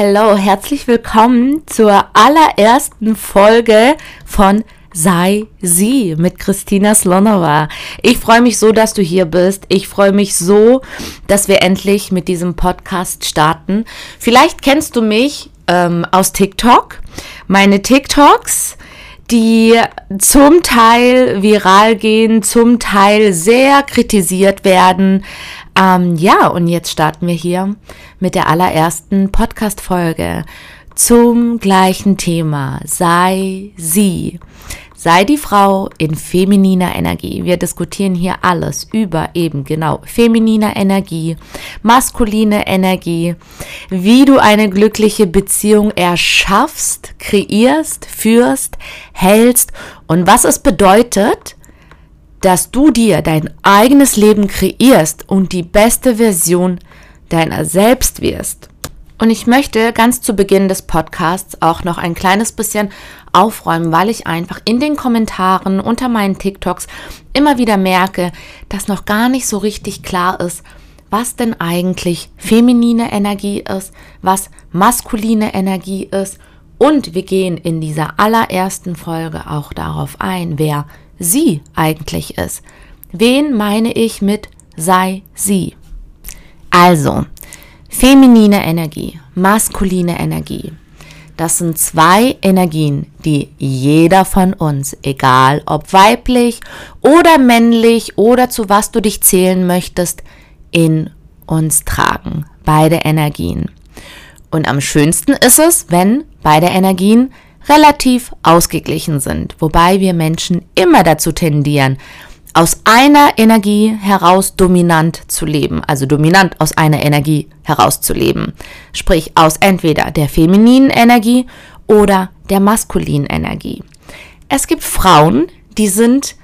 hello, herzlich willkommen zur allerersten Folge von Sei sie mit Christina Slonova. Ich freue mich so, dass du hier bist. Ich freue mich so, dass wir endlich mit diesem Podcast starten. Vielleicht kennst du mich ähm, aus TikTok. Meine TikToks, die zum Teil viral gehen, zum Teil sehr kritisiert werden. Ähm, ja, und jetzt starten wir hier mit der allerersten Podcast-Folge zum gleichen Thema. Sei sie. Sei die Frau in femininer Energie. Wir diskutieren hier alles über eben genau femininer Energie, maskuline Energie, wie du eine glückliche Beziehung erschaffst, kreierst, führst, hältst und was es bedeutet, dass du dir dein eigenes Leben kreierst und die beste Version deiner selbst wirst. Und ich möchte ganz zu Beginn des Podcasts auch noch ein kleines bisschen aufräumen, weil ich einfach in den Kommentaren unter meinen TikToks immer wieder merke, dass noch gar nicht so richtig klar ist, was denn eigentlich feminine Energie ist, was maskuline Energie ist. Und wir gehen in dieser allerersten Folge auch darauf ein, wer sie eigentlich ist. Wen meine ich mit sei sie? Also, feminine Energie, maskuline Energie. Das sind zwei Energien, die jeder von uns, egal ob weiblich oder männlich oder zu was du dich zählen möchtest, in uns tragen. Beide Energien. Und am schönsten ist es, wenn beide Energien relativ ausgeglichen sind, wobei wir Menschen immer dazu tendieren, aus einer Energie heraus dominant zu leben, also dominant aus einer Energie heraus zu leben, sprich aus entweder der femininen Energie oder der maskulinen Energie. Es gibt Frauen, die sind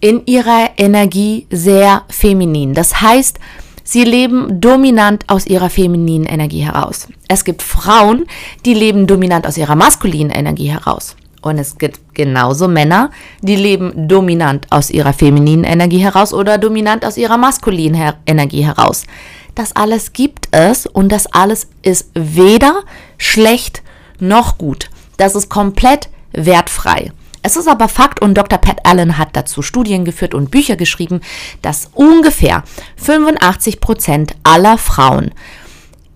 in ihrer Energie sehr feminin. Das heißt, Sie leben dominant aus ihrer femininen Energie heraus. Es gibt Frauen, die leben dominant aus ihrer maskulinen Energie heraus. Und es gibt genauso Männer, die leben dominant aus ihrer femininen Energie heraus oder dominant aus ihrer maskulinen Her Energie heraus. Das alles gibt es und das alles ist weder schlecht noch gut. Das ist komplett wertfrei. Es ist aber Fakt und Dr. Pat Allen hat dazu Studien geführt und Bücher geschrieben, dass ungefähr 85 Prozent aller Frauen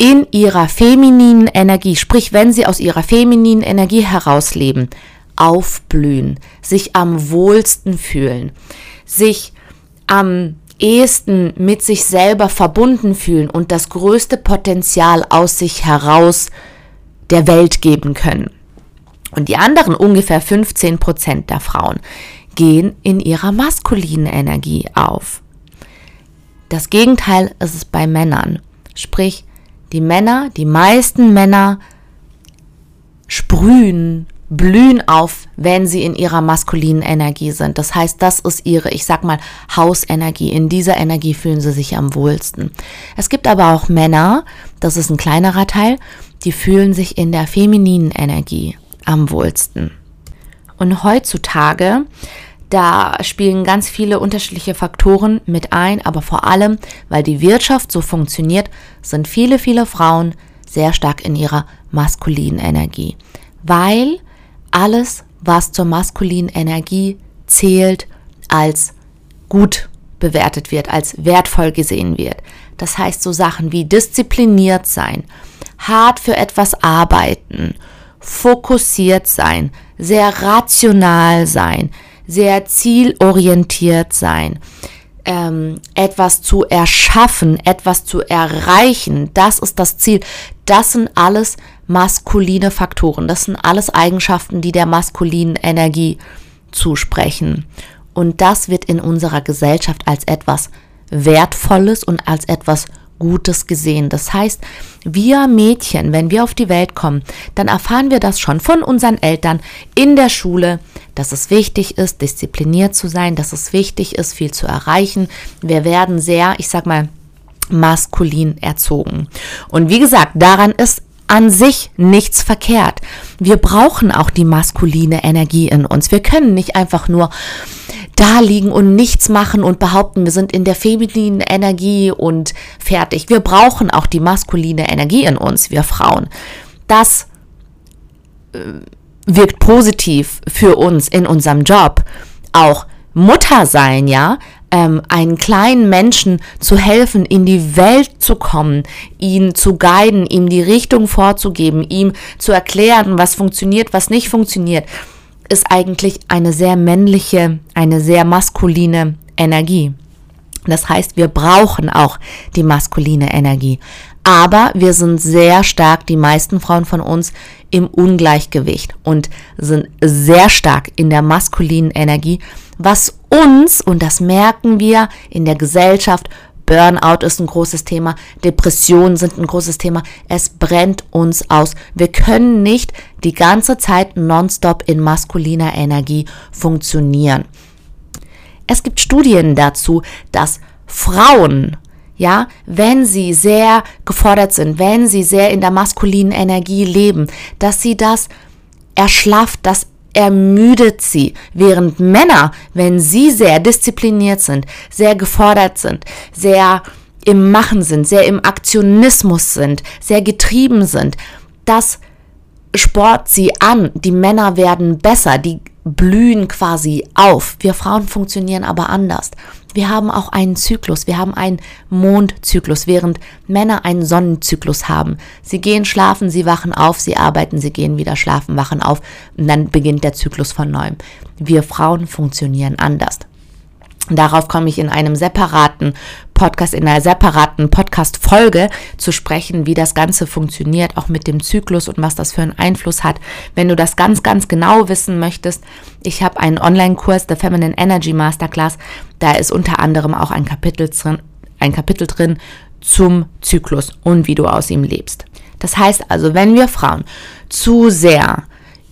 in ihrer femininen Energie, sprich wenn sie aus ihrer femininen Energie herausleben, aufblühen, sich am wohlsten fühlen, sich am ehesten mit sich selber verbunden fühlen und das größte Potenzial aus sich heraus der Welt geben können. Und die anderen ungefähr 15 Prozent der Frauen gehen in ihrer maskulinen Energie auf. Das Gegenteil ist es bei Männern. Sprich, die Männer, die meisten Männer sprühen, blühen auf, wenn sie in ihrer maskulinen Energie sind. Das heißt, das ist ihre, ich sag mal, Hausenergie. In dieser Energie fühlen sie sich am wohlsten. Es gibt aber auch Männer, das ist ein kleinerer Teil, die fühlen sich in der femininen Energie am wohlsten. Und heutzutage, da spielen ganz viele unterschiedliche Faktoren mit ein, aber vor allem, weil die Wirtschaft so funktioniert, sind viele, viele Frauen sehr stark in ihrer maskulinen Energie. Weil alles, was zur maskulinen Energie zählt, als gut bewertet wird, als wertvoll gesehen wird. Das heißt so Sachen wie diszipliniert sein, hart für etwas arbeiten, fokussiert sein, sehr rational sein, sehr zielorientiert sein, ähm, etwas zu erschaffen, etwas zu erreichen, das ist das Ziel. Das sind alles maskuline Faktoren, das sind alles Eigenschaften, die der maskulinen Energie zusprechen. Und das wird in unserer Gesellschaft als etwas Wertvolles und als etwas Gutes gesehen. Das heißt, wir Mädchen, wenn wir auf die Welt kommen, dann erfahren wir das schon von unseren Eltern in der Schule, dass es wichtig ist, diszipliniert zu sein, dass es wichtig ist, viel zu erreichen. Wir werden sehr, ich sag mal, maskulin erzogen. Und wie gesagt, daran ist an sich nichts verkehrt. Wir brauchen auch die maskuline Energie in uns. Wir können nicht einfach nur da liegen und nichts machen und behaupten, wir sind in der femininen Energie und fertig. Wir brauchen auch die maskuline Energie in uns, wir Frauen. das äh, wirkt positiv für uns in unserem Job. Auch Mutter sein, ja, ähm, einen kleinen Menschen zu helfen, in die Welt zu kommen, ihn zu guiden, ihm die Richtung vorzugeben, ihm zu erklären, was funktioniert, was nicht funktioniert, ist eigentlich eine sehr männliche, eine sehr maskuline Energie. Das heißt, wir brauchen auch die maskuline Energie. Aber wir sind sehr stark, die meisten Frauen von uns, im Ungleichgewicht und sind sehr stark in der maskulinen Energie, was uns, und das merken wir in der Gesellschaft, Burnout ist ein großes Thema, Depressionen sind ein großes Thema. Es brennt uns aus. Wir können nicht die ganze Zeit nonstop in maskuliner Energie funktionieren. Es gibt Studien dazu, dass Frauen, ja, wenn sie sehr gefordert sind, wenn sie sehr in der maskulinen Energie leben, dass sie das erschlafft, das ermüdet sie, während Männer, wenn sie sehr diszipliniert sind, sehr gefordert sind, sehr im Machen sind, sehr im Aktionismus sind, sehr getrieben sind, das sport sie an. Die Männer werden besser, die blühen quasi auf. Wir Frauen funktionieren aber anders. Wir haben auch einen Zyklus, wir haben einen Mondzyklus, während Männer einen Sonnenzyklus haben. Sie gehen schlafen, sie wachen auf, sie arbeiten, sie gehen wieder schlafen, wachen auf und dann beginnt der Zyklus von neuem. Wir Frauen funktionieren anders. Darauf komme ich in einem separaten Podcast, in einer separaten Podcast-Folge zu sprechen, wie das Ganze funktioniert, auch mit dem Zyklus und was das für einen Einfluss hat. Wenn du das ganz, ganz genau wissen möchtest, ich habe einen Online-Kurs, The Feminine Energy Masterclass. Da ist unter anderem auch ein Kapitel drin, ein Kapitel drin zum Zyklus und wie du aus ihm lebst. Das heißt also, wenn wir Frauen zu sehr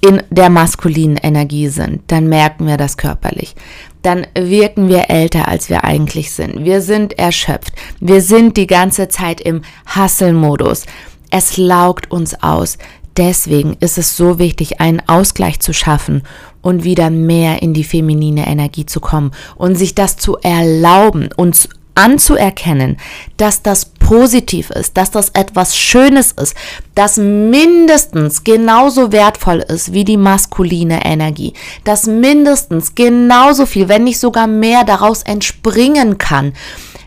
in der maskulinen Energie sind, dann merken wir das körperlich. Dann wirken wir älter, als wir eigentlich sind. Wir sind erschöpft. Wir sind die ganze Zeit im Hustle-Modus. Es laugt uns aus. Deswegen ist es so wichtig, einen Ausgleich zu schaffen und wieder mehr in die feminine Energie zu kommen und sich das zu erlauben, uns anzuerkennen, dass das positiv ist, dass das etwas Schönes ist, das mindestens genauso wertvoll ist wie die maskuline Energie, dass mindestens genauso viel, wenn nicht sogar mehr daraus entspringen kann,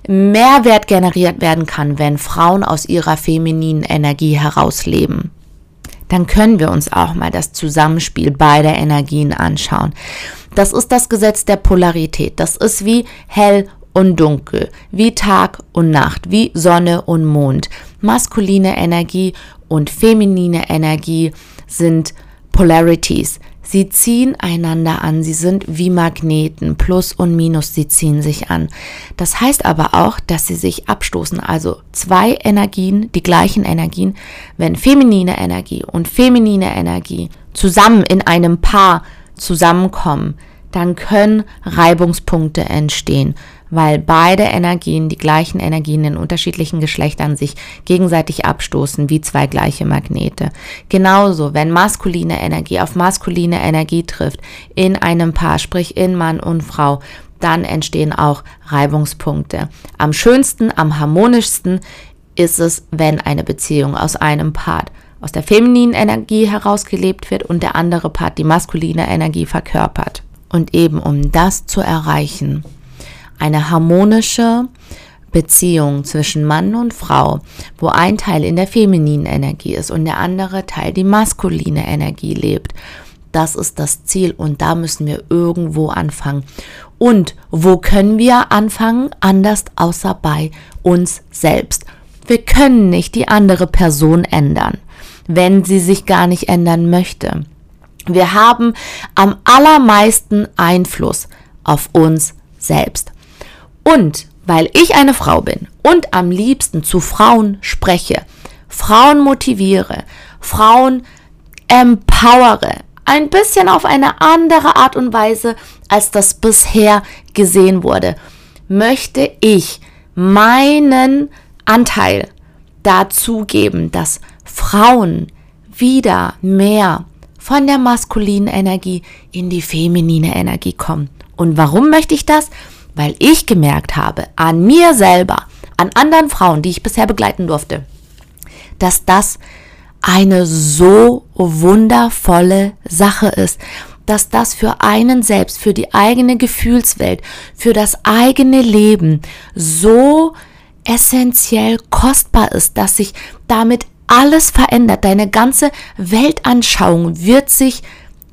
Mehrwert generiert werden kann, wenn Frauen aus ihrer femininen Energie herausleben dann können wir uns auch mal das Zusammenspiel beider Energien anschauen. Das ist das Gesetz der Polarität. Das ist wie hell und dunkel, wie Tag und Nacht, wie Sonne und Mond. Maskuline Energie und feminine Energie sind Polarities. Sie ziehen einander an, sie sind wie Magneten, Plus und Minus, sie ziehen sich an. Das heißt aber auch, dass sie sich abstoßen, also zwei Energien, die gleichen Energien, wenn feminine Energie und feminine Energie zusammen in einem Paar zusammenkommen, dann können Reibungspunkte entstehen weil beide Energien, die gleichen Energien in unterschiedlichen Geschlechtern sich gegenseitig abstoßen wie zwei gleiche Magnete. Genauso, wenn maskuline Energie auf maskuline Energie trifft in einem Paar, sprich in Mann und Frau, dann entstehen auch Reibungspunkte. Am schönsten, am harmonischsten ist es, wenn eine Beziehung aus einem Part aus der femininen Energie herausgelebt wird und der andere Part die maskuline Energie verkörpert. Und eben um das zu erreichen, eine harmonische Beziehung zwischen Mann und Frau, wo ein Teil in der femininen Energie ist und der andere Teil die maskuline Energie lebt. Das ist das Ziel und da müssen wir irgendwo anfangen. Und wo können wir anfangen? Anders außer bei uns selbst. Wir können nicht die andere Person ändern, wenn sie sich gar nicht ändern möchte. Wir haben am allermeisten Einfluss auf uns selbst. Und weil ich eine Frau bin und am liebsten zu Frauen spreche, Frauen motiviere, Frauen empowere, ein bisschen auf eine andere Art und Weise, als das bisher gesehen wurde, möchte ich meinen Anteil dazu geben, dass Frauen wieder mehr von der maskulinen Energie in die feminine Energie kommen. Und warum möchte ich das? Weil ich gemerkt habe, an mir selber, an anderen Frauen, die ich bisher begleiten durfte, dass das eine so wundervolle Sache ist, dass das für einen selbst, für die eigene Gefühlswelt, für das eigene Leben so essentiell kostbar ist, dass sich damit alles verändert. Deine ganze Weltanschauung wird sich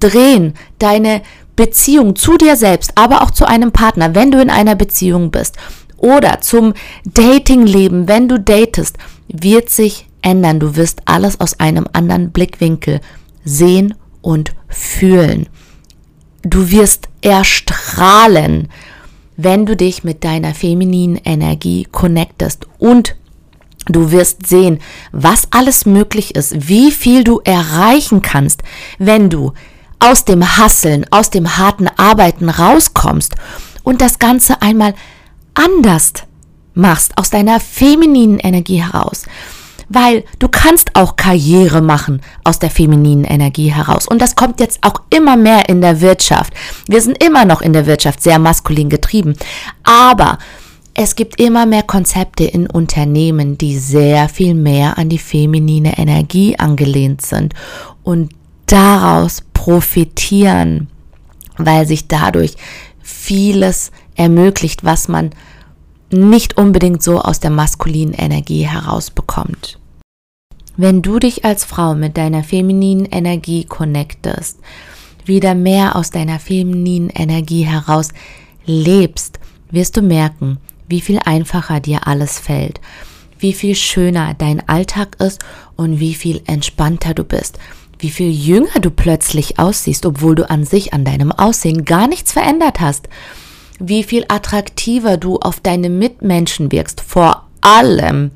drehen. Deine Beziehung zu dir selbst, aber auch zu einem Partner, wenn du in einer Beziehung bist oder zum Datingleben, wenn du datest, wird sich ändern. Du wirst alles aus einem anderen Blickwinkel sehen und fühlen. Du wirst erstrahlen, wenn du dich mit deiner femininen Energie connectest und Du wirst sehen, was alles möglich ist, wie viel du erreichen kannst, wenn du aus dem Hasseln, aus dem harten Arbeiten rauskommst und das Ganze einmal anders machst, aus deiner femininen Energie heraus. Weil du kannst auch Karriere machen aus der femininen Energie heraus. Und das kommt jetzt auch immer mehr in der Wirtschaft. Wir sind immer noch in der Wirtschaft sehr maskulin getrieben. Aber es gibt immer mehr Konzepte in Unternehmen, die sehr viel mehr an die feminine Energie angelehnt sind. Und daraus profitieren, weil sich dadurch vieles ermöglicht, was man nicht unbedingt so aus der maskulinen Energie herausbekommt. Wenn du dich als Frau mit deiner femininen Energie connectest, wieder mehr aus deiner femininen Energie heraus lebst, wirst du merken, wie viel einfacher dir alles fällt, wie viel schöner dein Alltag ist und wie viel entspannter du bist wie viel jünger du plötzlich aussiehst, obwohl du an sich an deinem Aussehen gar nichts verändert hast, wie viel attraktiver du auf deine Mitmenschen wirkst, vor allem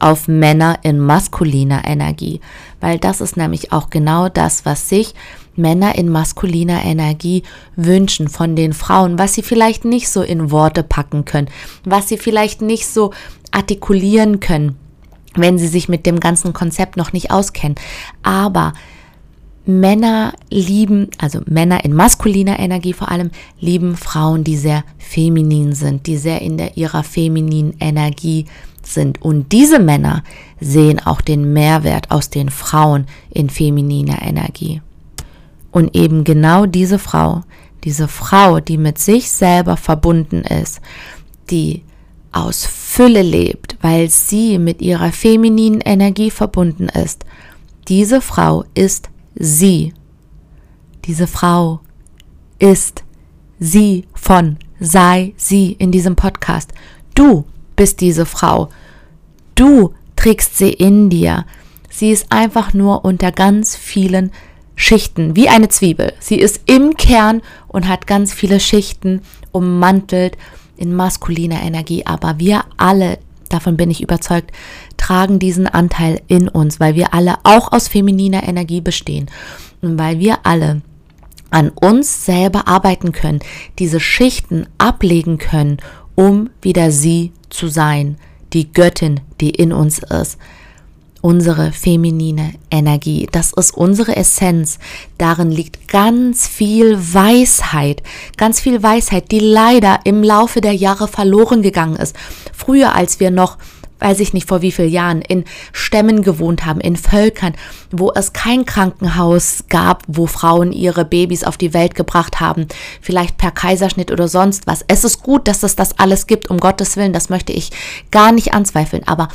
auf Männer in maskuliner Energie, weil das ist nämlich auch genau das, was sich Männer in maskuliner Energie wünschen von den Frauen, was sie vielleicht nicht so in Worte packen können, was sie vielleicht nicht so artikulieren können, wenn sie sich mit dem ganzen Konzept noch nicht auskennen. Aber Männer lieben, also Männer in maskuliner Energie vor allem, lieben Frauen, die sehr feminin sind, die sehr in der, ihrer femininen Energie sind. Und diese Männer sehen auch den Mehrwert aus den Frauen in femininer Energie. Und eben genau diese Frau, diese Frau, die mit sich selber verbunden ist, die aus Fülle lebt, weil sie mit ihrer femininen Energie verbunden ist, diese Frau ist sie. Diese Frau ist sie von sei sie in diesem Podcast. Du bist diese Frau. Du trägst sie in dir. Sie ist einfach nur unter ganz vielen Schichten, wie eine Zwiebel. Sie ist im Kern und hat ganz viele Schichten ummantelt in maskuliner Energie. Aber wir alle davon bin ich überzeugt, tragen diesen Anteil in uns, weil wir alle auch aus femininer Energie bestehen. Und weil wir alle an uns selber arbeiten können, diese Schichten ablegen können, um wieder sie zu sein, die Göttin, die in uns ist unsere feminine Energie. Das ist unsere Essenz. Darin liegt ganz viel Weisheit, ganz viel Weisheit, die leider im Laufe der Jahre verloren gegangen ist. Früher, als wir noch weiß ich nicht vor wie vielen Jahren, in Stämmen gewohnt haben, in Völkern, wo es kein Krankenhaus gab, wo Frauen ihre Babys auf die Welt gebracht haben, vielleicht per Kaiserschnitt oder sonst was. Es ist gut, dass es das alles gibt, um Gottes Willen, das möchte ich gar nicht anzweifeln, aber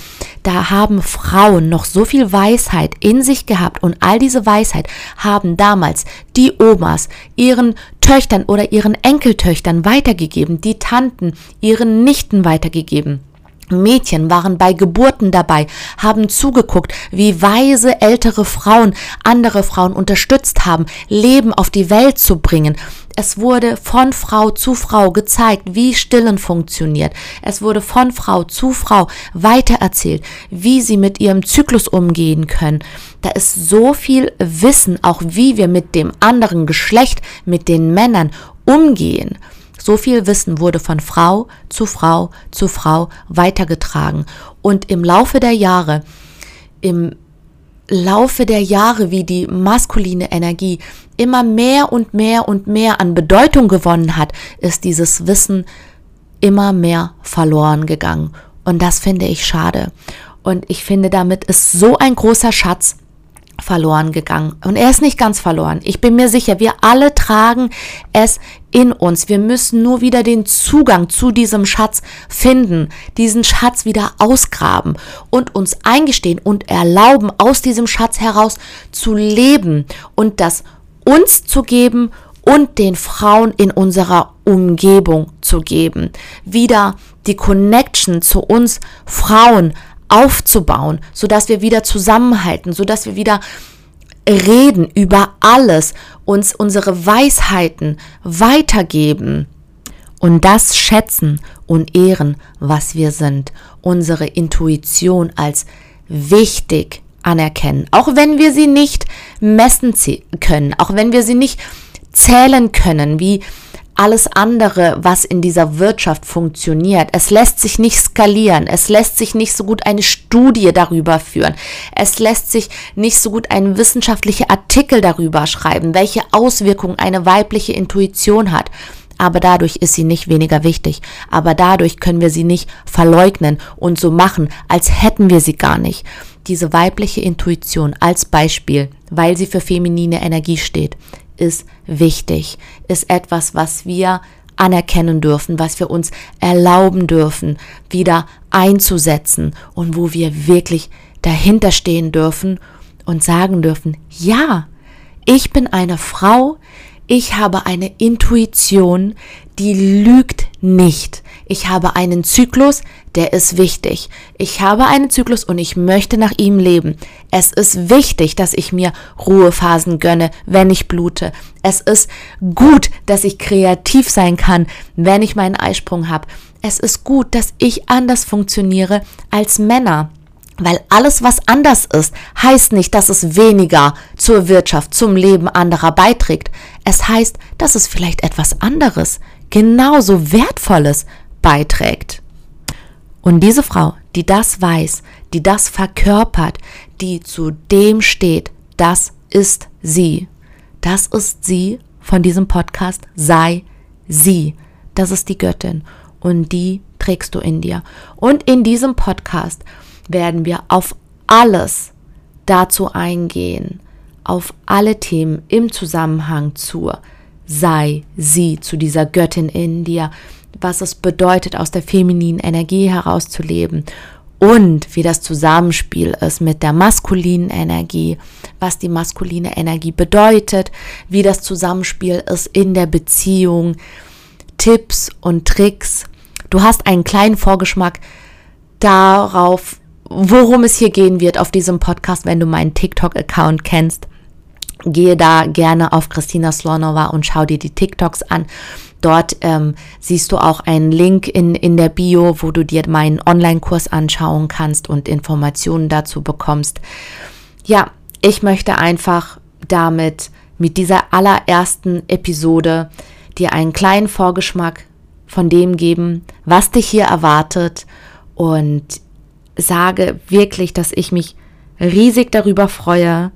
da haben Frauen noch so viel Weisheit in sich gehabt und all diese Weisheit haben damals die Omas ihren Töchtern oder ihren Enkeltöchtern weitergegeben, die Tanten ihren Nichten weitergegeben. Mädchen waren bei Geburten dabei, haben zugeguckt, wie weise ältere Frauen andere Frauen unterstützt haben, Leben auf die Welt zu bringen. Es wurde von Frau zu Frau gezeigt, wie Stillen funktioniert. Es wurde von Frau zu Frau weitererzählt, wie sie mit ihrem Zyklus umgehen können. Da ist so viel Wissen, auch wie wir mit dem anderen Geschlecht, mit den Männern umgehen. So viel Wissen wurde von Frau zu Frau zu Frau weitergetragen. Und im Laufe der Jahre, im Laufe der Jahre, wie die maskuline Energie immer mehr und mehr und mehr an Bedeutung gewonnen hat, ist dieses Wissen immer mehr verloren gegangen. Und das finde ich schade. Und ich finde, damit ist so ein großer Schatz, verloren gegangen. Und er ist nicht ganz verloren. Ich bin mir sicher, wir alle tragen es in uns. Wir müssen nur wieder den Zugang zu diesem Schatz finden, diesen Schatz wieder ausgraben und uns eingestehen und erlauben, aus diesem Schatz heraus zu leben und das uns zu geben und den Frauen in unserer Umgebung zu geben. Wieder die Connection zu uns Frauen aufzubauen, sodass wir wieder zusammenhalten, sodass wir wieder reden über alles, uns unsere Weisheiten weitergeben und das schätzen und ehren, was wir sind, unsere Intuition als wichtig anerkennen, auch wenn wir sie nicht messen können, auch wenn wir sie nicht zählen können, wie alles andere, was in dieser Wirtschaft funktioniert. Es lässt sich nicht skalieren. Es lässt sich nicht so gut eine Studie darüber führen. Es lässt sich nicht so gut ein wissenschaftlicher Artikel darüber schreiben, welche Auswirkungen eine weibliche Intuition hat. Aber dadurch ist sie nicht weniger wichtig. Aber dadurch können wir sie nicht verleugnen und so machen, als hätten wir sie gar nicht. Diese weibliche Intuition als Beispiel, weil sie für feminine Energie steht, ist wichtig, ist etwas, was wir anerkennen dürfen, was wir uns erlauben dürfen, wieder einzusetzen und wo wir wirklich dahinter stehen dürfen und sagen dürfen, ja, ich bin eine Frau, ich habe eine Intuition, die lügt nicht. Ich habe einen Zyklus, der ist wichtig. Ich habe einen Zyklus und ich möchte nach ihm leben. Es ist wichtig, dass ich mir Ruhephasen gönne, wenn ich blute. Es ist gut, dass ich kreativ sein kann, wenn ich meinen Eisprung habe. Es ist gut, dass ich anders funktioniere als Männer. Weil alles, was anders ist, heißt nicht, dass es weniger zur Wirtschaft, zum Leben anderer beiträgt. Es heißt, dass es vielleicht etwas anderes, genauso Wertvolles beiträgt. Und diese Frau, die das weiß, die das verkörpert, die zu dem steht, das ist sie. Das ist sie von diesem Podcast, sei sie. Das ist die Göttin und die trägst du in dir. Und in diesem Podcast werden wir auf alles dazu eingehen, auf alle Themen im Zusammenhang zur sei sie, zu dieser Göttin in dir, was es bedeutet, aus der femininen Energie herauszuleben und wie das Zusammenspiel ist mit der maskulinen Energie, was die maskuline Energie bedeutet, wie das Zusammenspiel ist in der Beziehung, Tipps und Tricks. Du hast einen kleinen Vorgeschmack darauf, worum es hier gehen wird auf diesem Podcast, wenn du meinen TikTok-Account kennst. Gehe da gerne auf Christina Slonova und schau dir die TikToks an. Dort ähm, siehst du auch einen Link in, in der Bio, wo du dir meinen Online-Kurs anschauen kannst und Informationen dazu bekommst. Ja, ich möchte einfach damit mit dieser allerersten Episode dir einen kleinen Vorgeschmack von dem geben, was dich hier erwartet und sage wirklich, dass ich mich riesig darüber freue,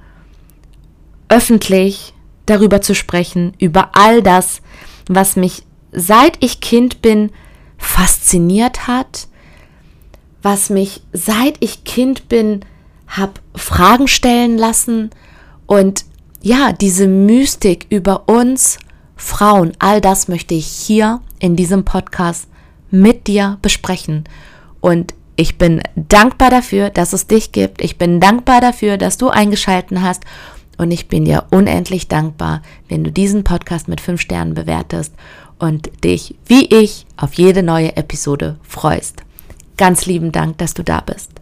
öffentlich darüber zu sprechen, über all das, was mich seit ich Kind bin fasziniert hat, was mich seit ich Kind bin habe Fragen stellen lassen und ja, diese Mystik über uns Frauen, all das möchte ich hier in diesem Podcast mit dir besprechen. Und ich bin dankbar dafür, dass es dich gibt. Ich bin dankbar dafür, dass du eingeschalten hast. Und ich bin dir unendlich dankbar, wenn du diesen Podcast mit fünf Sternen bewertest und dich, wie ich, auf jede neue Episode freust. Ganz lieben Dank, dass du da bist.